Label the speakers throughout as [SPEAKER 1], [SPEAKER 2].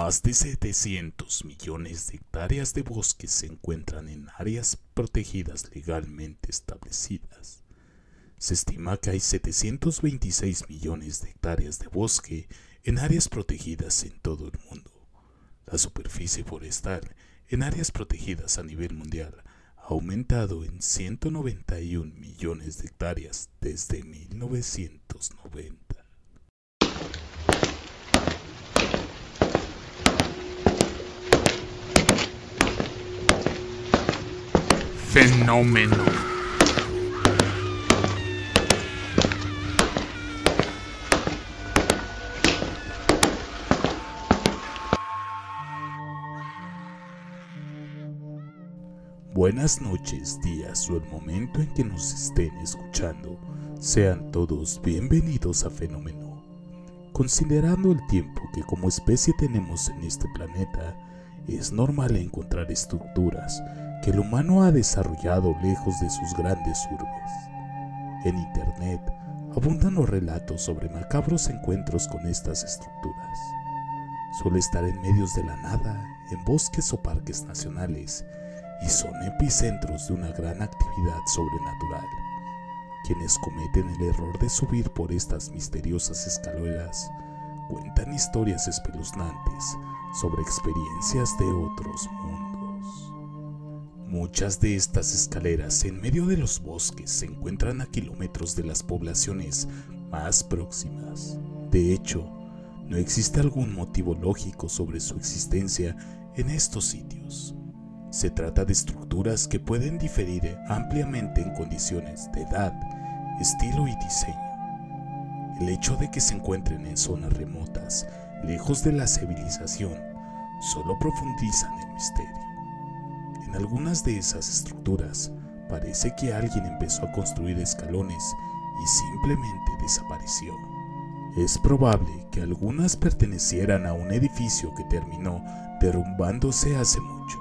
[SPEAKER 1] Más de 700 millones de hectáreas de bosques se encuentran en áreas protegidas legalmente establecidas. Se estima que hay 726 millones de hectáreas de bosque en áreas protegidas en todo el mundo. La superficie forestal en áreas protegidas a nivel mundial ha aumentado en 191 millones de hectáreas desde 1990.
[SPEAKER 2] Fenómeno.
[SPEAKER 1] Buenas noches, días o el momento en que nos estén escuchando. Sean todos bienvenidos a Fenómeno. Considerando el tiempo que como especie tenemos en este planeta, es normal encontrar estructuras que el humano ha desarrollado lejos de sus grandes urbes. En Internet abundan los relatos sobre macabros encuentros con estas estructuras. Suele estar en medios de la nada, en bosques o parques nacionales, y son epicentros de una gran actividad sobrenatural. Quienes cometen el error de subir por estas misteriosas escaleras cuentan historias espeluznantes sobre experiencias de otros mundos. Muchas de estas escaleras en medio de los bosques se encuentran a kilómetros de las poblaciones más próximas. De hecho, no existe algún motivo lógico sobre su existencia en estos sitios. Se trata de estructuras que pueden diferir ampliamente en condiciones de edad, estilo y diseño. El hecho de que se encuentren en zonas remotas, lejos de la civilización, solo profundizan el misterio. En algunas de esas estructuras parece que alguien empezó a construir escalones y simplemente desapareció. Es probable que algunas pertenecieran a un edificio que terminó derrumbándose hace mucho.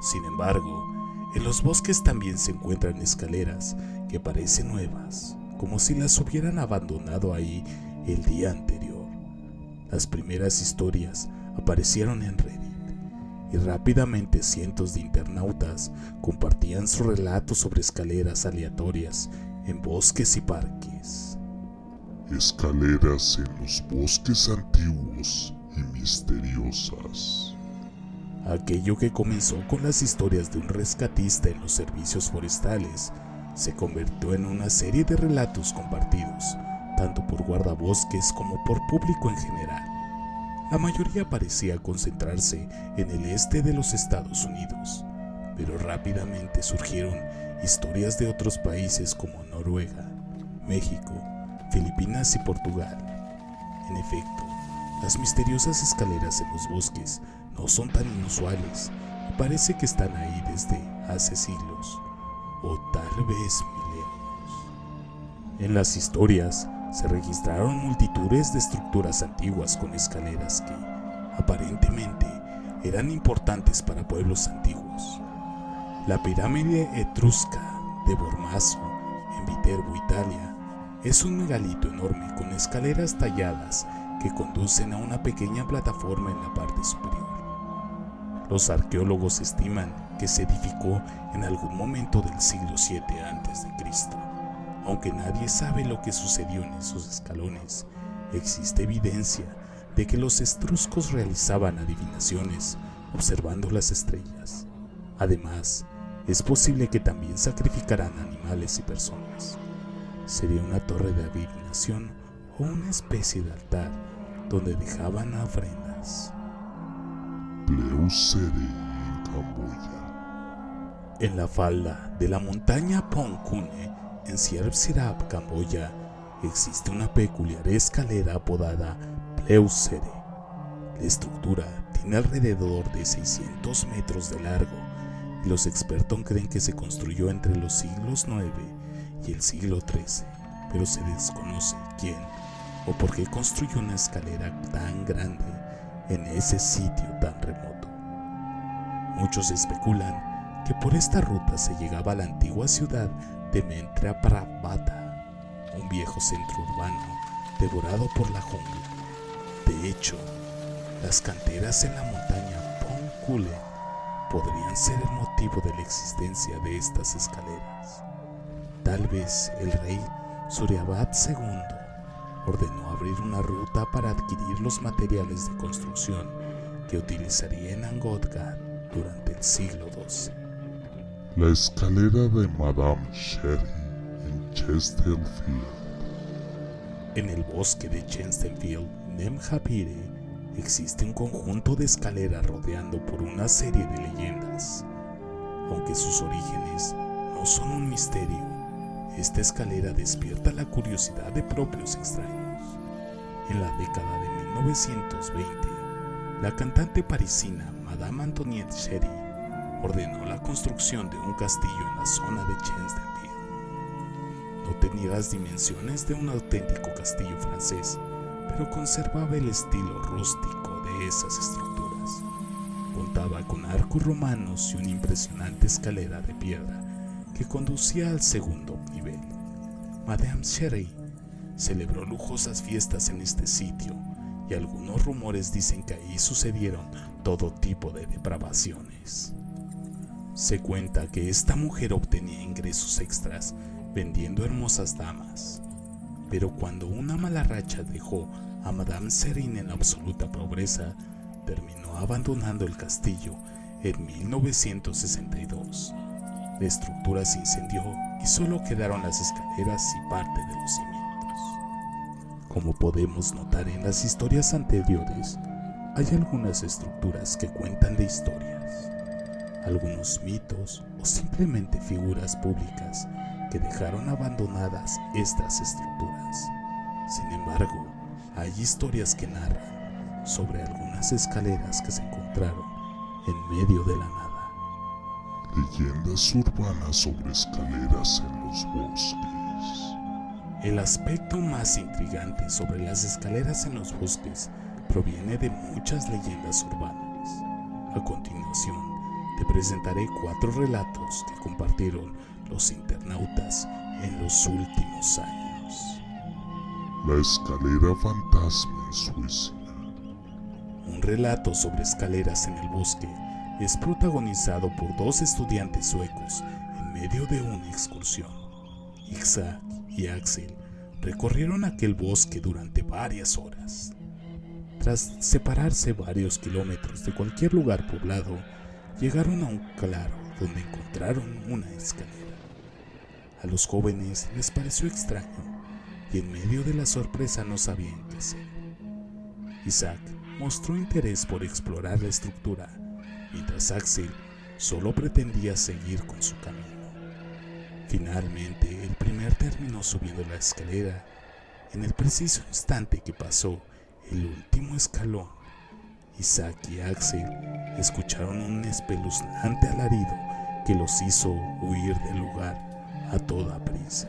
[SPEAKER 1] Sin embargo, en los bosques también se encuentran escaleras que parecen nuevas, como si las hubieran abandonado ahí el día anterior. Las primeras historias aparecieron en Reddit y rápidamente cientos de internautas compartían su relato sobre escaleras aleatorias en bosques y parques.
[SPEAKER 3] Escaleras en los bosques antiguos y misteriosas.
[SPEAKER 1] Aquello que comenzó con las historias de un rescatista en los servicios forestales se convirtió en una serie de relatos compartidos, tanto por guardabosques como por público en general. La mayoría parecía concentrarse en el este de los Estados Unidos, pero rápidamente surgieron historias de otros países como Noruega, México, Filipinas y Portugal. En efecto, las misteriosas escaleras en los bosques no son tan inusuales y parece que están ahí desde hace siglos o tal vez milenios. En las historias se registraron multitudes de estructuras antiguas con escaleras que aparentemente eran importantes para pueblos antiguos. La pirámide etrusca de Bormazo en Viterbo, Italia, es un megalito enorme con escaleras talladas que conducen a una pequeña plataforma en la parte superior. Los arqueólogos estiman que se edificó en algún momento del siglo VII a.C. Aunque nadie sabe lo que sucedió en esos escalones, existe evidencia de que los etruscos realizaban adivinaciones observando las estrellas. Además, es posible que también sacrificaran animales y personas. Sería una torre de adivinación o una especie de altar donde dejaban ofrendas.
[SPEAKER 3] Pleusere en Camboya.
[SPEAKER 1] En la falda de la montaña Pongkune, en Sierp Sirap, Camboya, existe una peculiar escalera apodada Pleusere. La estructura tiene alrededor de 600 metros de largo y los expertos creen que se construyó entre los siglos IX y el siglo XIII, pero se desconoce quién o por qué construyó una escalera tan grande en ese sitio tan remoto. Muchos especulan que por esta ruta se llegaba a la antigua ciudad de Mentra Prabhata, un viejo centro urbano devorado por la jungla. De hecho, Las canteras en la montaña Ponkule podrían ser el motivo de la existencia de estas escaleras. Tal vez el rey Suryabad II ordenó abrir una ruta para adquirir los materiales de construcción que utilizaría en Angkor durante el siglo XII.
[SPEAKER 3] La escalera de Madame Sherry en Chesterfield.
[SPEAKER 1] En el bosque de Chesterfield, Nemhapire, existe un conjunto de escaleras rodeando por una serie de leyendas. Aunque sus orígenes no son un misterio, esta escalera despierta la curiosidad de propios extraños. En la década de 1920, la cantante parisina Madame Antoinette Sherry ordenó la construcción de un castillo en la zona de Chesterfield. No tenía las dimensiones de un auténtico castillo francés, pero conservaba el estilo rústico de esas estructuras. Contaba con arcos romanos y una impresionante escalera de piedra que conducía al segundo nivel. Madame Sherry celebró lujosas fiestas en este sitio y algunos rumores dicen que ahí sucedieron todo tipo de depravaciones. Se cuenta que esta mujer obtenía ingresos extras vendiendo hermosas damas, pero cuando una mala racha dejó a Madame Serine en absoluta pobreza, terminó abandonando el castillo en 1962. La estructura se incendió y solo quedaron las escaleras y parte de los cimientos. Como podemos notar en las historias anteriores, hay algunas estructuras que cuentan de historias algunos mitos o simplemente figuras públicas que dejaron abandonadas estas estructuras. Sin embargo, hay historias que narran sobre algunas escaleras que se encontraron en medio de la nada.
[SPEAKER 3] Leyendas urbanas sobre escaleras en los bosques.
[SPEAKER 1] El aspecto más intrigante sobre las escaleras en los bosques proviene de muchas leyendas urbanas. A continuación, te presentaré cuatro relatos que compartieron los internautas en los últimos años.
[SPEAKER 3] La escalera fantasma en Suiza.
[SPEAKER 1] Un relato sobre escaleras en el bosque es protagonizado por dos estudiantes suecos en medio de una excursión. Isaac y Axel recorrieron aquel bosque durante varias horas. Tras separarse varios kilómetros de cualquier lugar poblado, llegaron a un claro donde encontraron una escalera. A los jóvenes les pareció extraño y en medio de la sorpresa no sabían qué hacer. Isaac mostró interés por explorar la estructura, mientras Axel solo pretendía seguir con su camino. Finalmente, el primer terminó subiendo la escalera. En el preciso instante que pasó el último escalón, Isaac y Axel escucharon un espeluznante alarido que los hizo huir del lugar a toda prisa.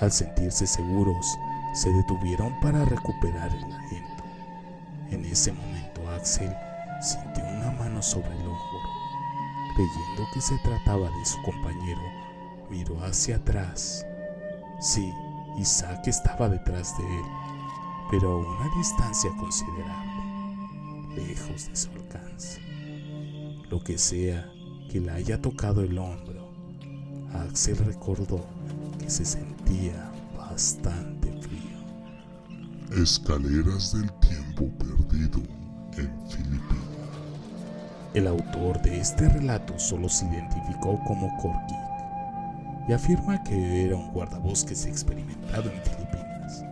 [SPEAKER 1] Al sentirse seguros, se detuvieron para recuperar el aliento. En ese momento Axel sintió una mano sobre el hombro. Creyendo que se trataba de su compañero, miró hacia atrás. Sí, Isaac estaba detrás de él, pero a una distancia considerable lejos de su alcance. Lo que sea que le haya tocado el hombro, Axel recordó que se sentía bastante frío.
[SPEAKER 3] Escaleras del tiempo perdido en Filipinas.
[SPEAKER 1] El autor de este relato solo se identificó como Corky y afirma que era un guardabosques experimentado en Filipinas.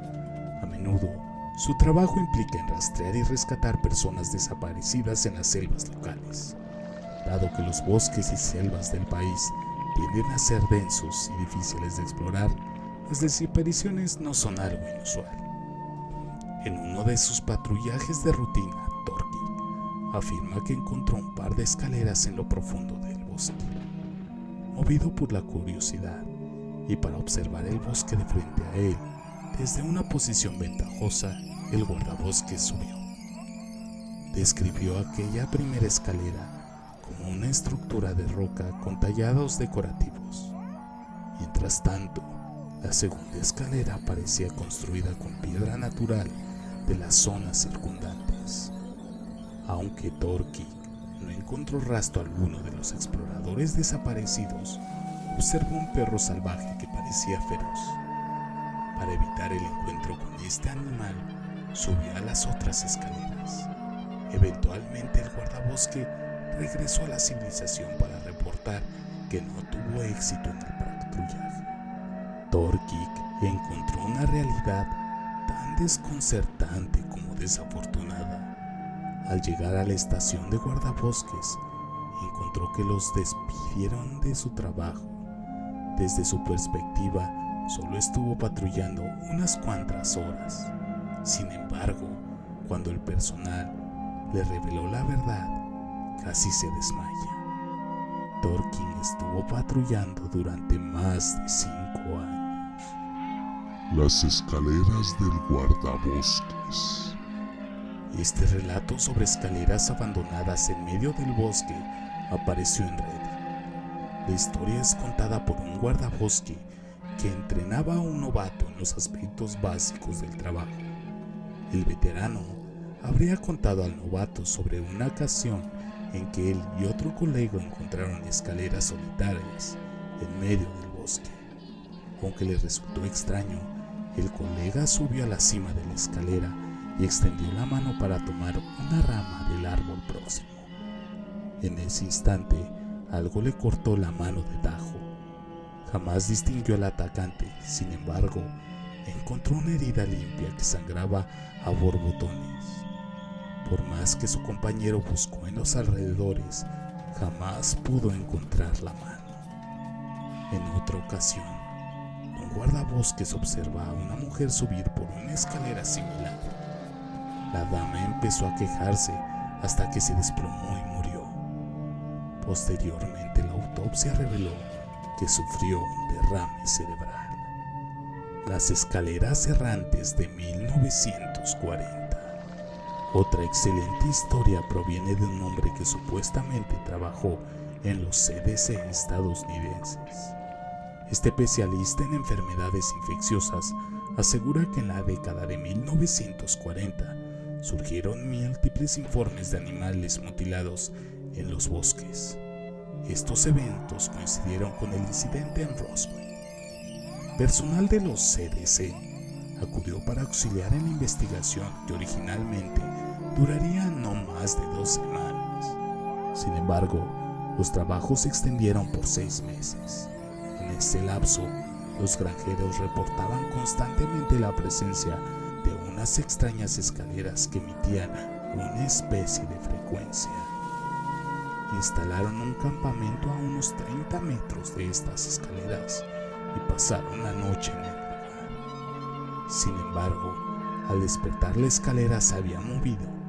[SPEAKER 1] A menudo su trabajo implica en rastrear y rescatar personas desaparecidas en las selvas locales. Dado que los bosques y selvas del país tienden a ser densos y difíciles de explorar, las desapariciones no son algo inusual. En uno de sus patrullajes de rutina, Torki afirma que encontró un par de escaleras en lo profundo del bosque. Movido por la curiosidad y para observar el bosque de frente a él, desde una posición ventajosa, el guardabosques subió. Describió aquella primera escalera como una estructura de roca con tallados decorativos. Mientras tanto, la segunda escalera parecía construida con piedra natural de las zonas circundantes. Aunque Torquín no encontró rastro alguno de los exploradores desaparecidos, observó un perro salvaje que parecía feroz. Para evitar el encuentro con este animal, subió a las otras escaleras. Eventualmente el guardabosque regresó a la civilización para reportar que no tuvo éxito en el patrullaje. Torkik encontró una realidad tan desconcertante como desafortunada. Al llegar a la estación de guardabosques, encontró que los despidieron de su trabajo. Desde su perspectiva, solo estuvo patrullando unas cuantas horas. Sin embargo, cuando el personal le reveló la verdad, casi se desmaya. Torkin estuvo patrullando durante más de cinco años.
[SPEAKER 3] Las escaleras del guardabosques.
[SPEAKER 1] Este relato sobre escaleras abandonadas en medio del bosque apareció en Reddit. La historia es contada por un guardabosque que entrenaba a un novato en los aspectos básicos del trabajo. El veterano habría contado al novato sobre una ocasión en que él y otro colega encontraron escaleras solitarias en medio del bosque. Aunque le resultó extraño, el colega subió a la cima de la escalera y extendió la mano para tomar una rama del árbol próximo. En ese instante, algo le cortó la mano de tajo. Jamás distinguió al atacante, sin embargo, encontró una herida limpia que sangraba a borbotones. Por más que su compañero buscó en los alrededores, jamás pudo encontrar la mano. En otra ocasión, un guardabosques observa a una mujer subir por una escalera similar. La dama empezó a quejarse hasta que se desplomó y murió. Posteriormente la autopsia reveló que sufrió un derrame cerebral. Las escaleras errantes de 1940. Otra excelente historia proviene de un hombre que supuestamente trabajó en los CDC estadounidenses. Este especialista en enfermedades infecciosas asegura que en la década de 1940 surgieron múltiples informes de animales mutilados en los bosques. Estos eventos coincidieron con el incidente en Roswell. Personal de los CDC acudió para auxiliar en la investigación que originalmente duraría no más de dos semanas. Sin embargo, los trabajos se extendieron por seis meses. En ese lapso, los granjeros reportaban constantemente la presencia de unas extrañas escaleras que emitían una especie de frecuencia. Instalaron un campamento a unos 30 metros de estas escaleras y pasaron la noche en el lugar. Sin embargo, al despertar la escalera se había movido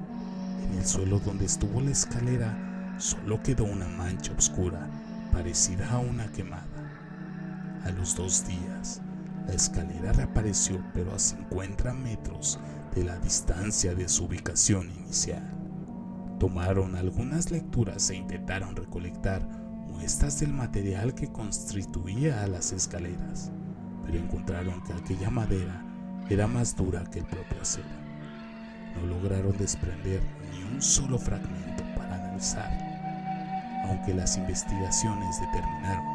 [SPEAKER 1] en el suelo donde estuvo la escalera solo quedó una mancha oscura parecida a una quemada. A los dos días, la escalera reapareció pero a 50 metros de la distancia de su ubicación inicial. Tomaron algunas lecturas e intentaron recolectar muestras del material que constituía a las escaleras, pero encontraron que aquella madera era más dura que el propio acero no lograron desprender ni un solo fragmento para analizar, aunque las investigaciones determinaron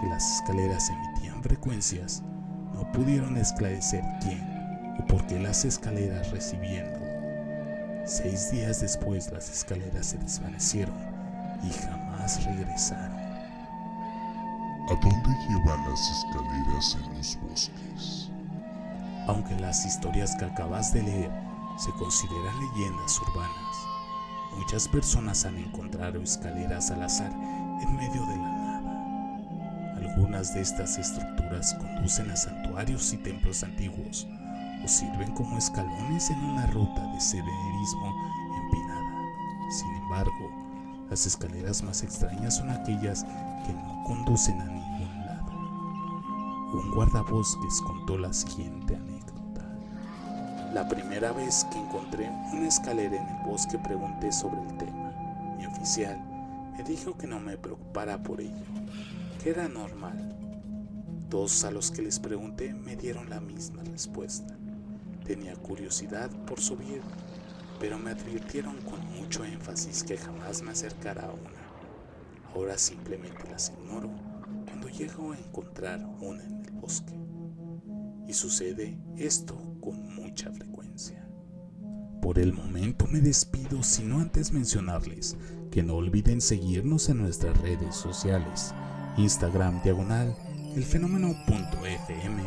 [SPEAKER 1] que las escaleras emitían frecuencias, no pudieron esclarecer quién o por qué las escaleras recibiendo. Seis días después las escaleras se desvanecieron y jamás regresaron.
[SPEAKER 3] ¿A dónde llevan las escaleras en los bosques?
[SPEAKER 1] Aunque las historias que acabas de leer se consideran leyendas urbanas. Muchas personas han encontrado escaleras al azar en medio de la nada. Algunas de estas estructuras conducen a santuarios y templos antiguos o sirven como escalones en una ruta de senderismo empinada. Sin embargo, las escaleras más extrañas son aquellas que no conducen a ningún lado. Un guardabosques contó la siguiente anécdota. La primera vez que encontré una escalera en el bosque pregunté sobre el tema. Mi oficial me dijo que no me preocupara por ello, que era normal. Dos a los que les pregunté me dieron la misma respuesta. Tenía curiosidad por subir, pero me advirtieron con mucho énfasis que jamás me acercara a una. Ahora simplemente las ignoro cuando llego a encontrar una en el bosque. Y sucede esto con mucha frecuencia. Por el momento me despido, sino antes mencionarles que no olviden seguirnos en nuestras redes sociales, Instagram diagonal, el fenómeno.fm,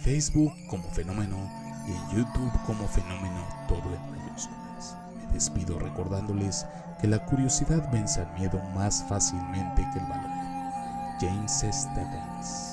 [SPEAKER 1] Facebook como fenómeno y YouTube como fenómeno todo en mayúsculas. Despido recordándoles que la curiosidad vence al miedo más fácilmente que el valor. James Stevens